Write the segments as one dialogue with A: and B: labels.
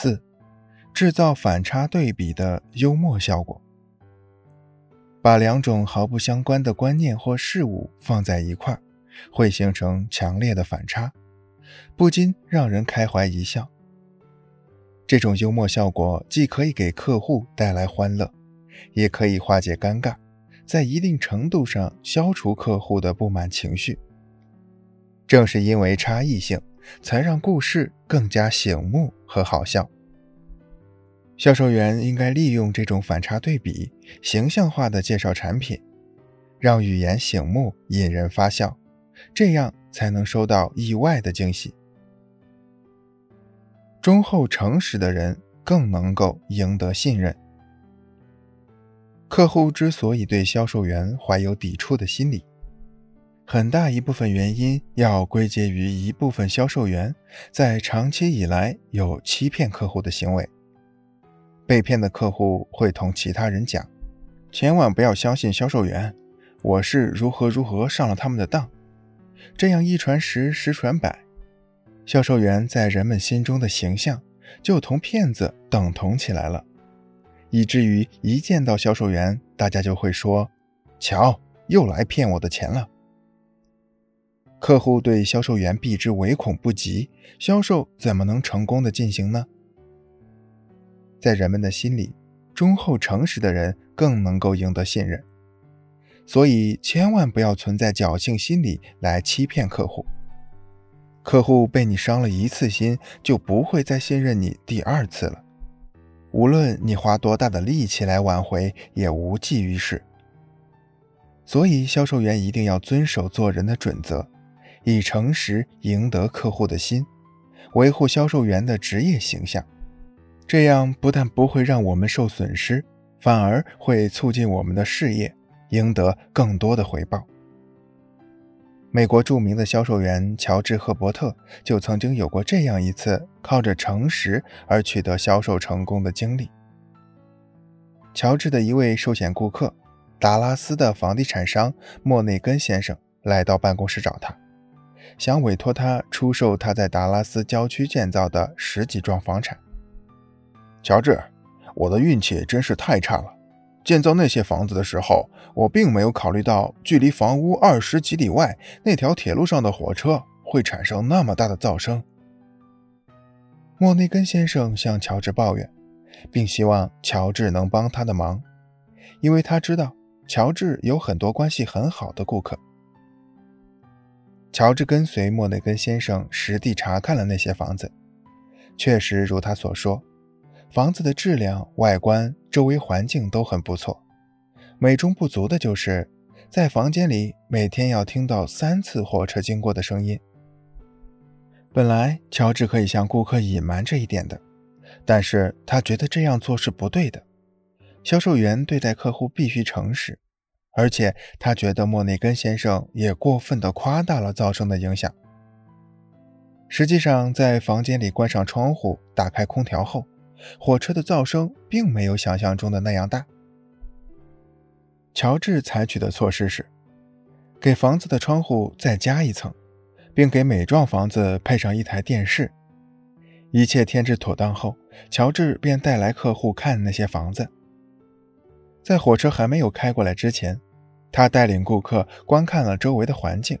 A: 四，制造反差对比的幽默效果。把两种毫不相关的观念或事物放在一块儿，会形成强烈的反差，不禁让人开怀一笑。这种幽默效果既可以给客户带来欢乐，也可以化解尴尬，在一定程度上消除客户的不满情绪。正是因为差异性，才让故事更加醒目和好笑。销售员应该利用这种反差对比，形象化的介绍产品，让语言醒目、引人发笑，这样才能收到意外的惊喜。忠厚诚实的人更能够赢得信任。客户之所以对销售员怀有抵触的心理，很大一部分原因要归结于一部分销售员在长期以来有欺骗客户的行为。被骗的客户会同其他人讲：“千万不要相信销售员，我是如何如何上了他们的当。”这样一传十，十传百，销售员在人们心中的形象就同骗子等同起来了，以至于一见到销售员，大家就会说：“瞧，又来骗我的钱了。”客户对销售员避之唯恐不及，销售怎么能成功的进行呢？在人们的心里，忠厚诚实的人更能够赢得信任，所以千万不要存在侥幸心理来欺骗客户。客户被你伤了一次心，就不会再信任你第二次了。无论你花多大的力气来挽回，也无济于事。所以，销售员一定要遵守做人的准则，以诚实赢得客户的心，维护销售员的职业形象。这样不但不会让我们受损失，反而会促进我们的事业，赢得更多的回报。美国著名的销售员乔治·赫伯特就曾经有过这样一次靠着诚实而取得销售成功的经历。乔治的一位寿险顾客，达拉斯的房地产商莫内根先生来到办公室找他，想委托他出售他在达拉斯郊区建造的十几幢房产。乔治，我的运气真是太差了。建造那些房子的时候，我并没有考虑到距离房屋二十几里外那条铁路上的火车会产生那么大的噪声。莫内根先生向乔治抱怨，并希望乔治能帮他的忙，因为他知道乔治有很多关系很好的顾客。乔治跟随莫内根先生实地查看了那些房子，确实如他所说。房子的质量、外观、周围环境都很不错，美中不足的就是在房间里每天要听到三次火车经过的声音。本来乔治可以向顾客隐瞒这一点的，但是他觉得这样做是不对的。销售员对待客户必须诚实，而且他觉得莫内根先生也过分的夸大了噪声的影响。实际上，在房间里关上窗户、打开空调后。火车的噪声并没有想象中的那样大。乔治采取的措施是，给房子的窗户再加一层，并给每幢房子配上一台电视。一切添置妥当后，乔治便带来客户看那些房子。在火车还没有开过来之前，他带领顾客观看了周围的环境，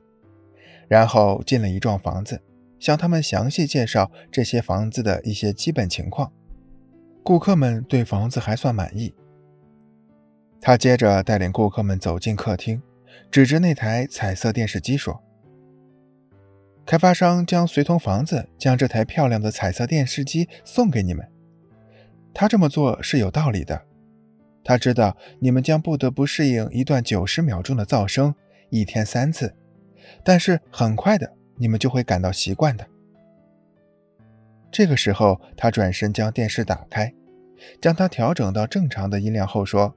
A: 然后进了一幢房子，向他们详细介绍这些房子的一些基本情况。顾客们对房子还算满意。他接着带领顾客们走进客厅，指着那台彩色电视机说：“开发商将随同房子将这台漂亮的彩色电视机送给你们。他这么做是有道理的。他知道你们将不得不适应一段九十秒钟的噪声，一天三次，但是很快的，你们就会感到习惯的。”这个时候，他转身将电视打开。将它调整到正常的音量后说：“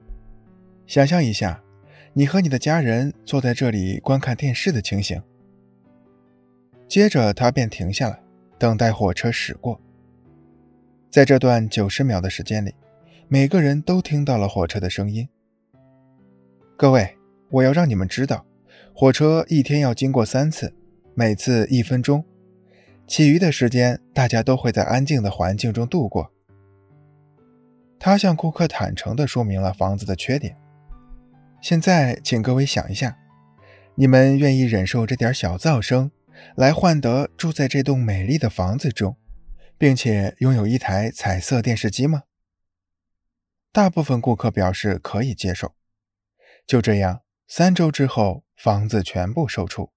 A: 想象一下，你和你的家人坐在这里观看电视的情形。”接着他便停下来，等待火车驶过。在这段九十秒的时间里，每个人都听到了火车的声音。各位，我要让你们知道，火车一天要经过三次，每次一分钟。其余的时间大家都会在安静的环境中度过。他向顾客坦诚地说明了房子的缺点。现在，请各位想一下，你们愿意忍受这点小噪声，来换得住在这栋美丽的房子中，并且拥有一台彩色电视机吗？大部分顾客表示可以接受。就这样，三周之后，房子全部售出。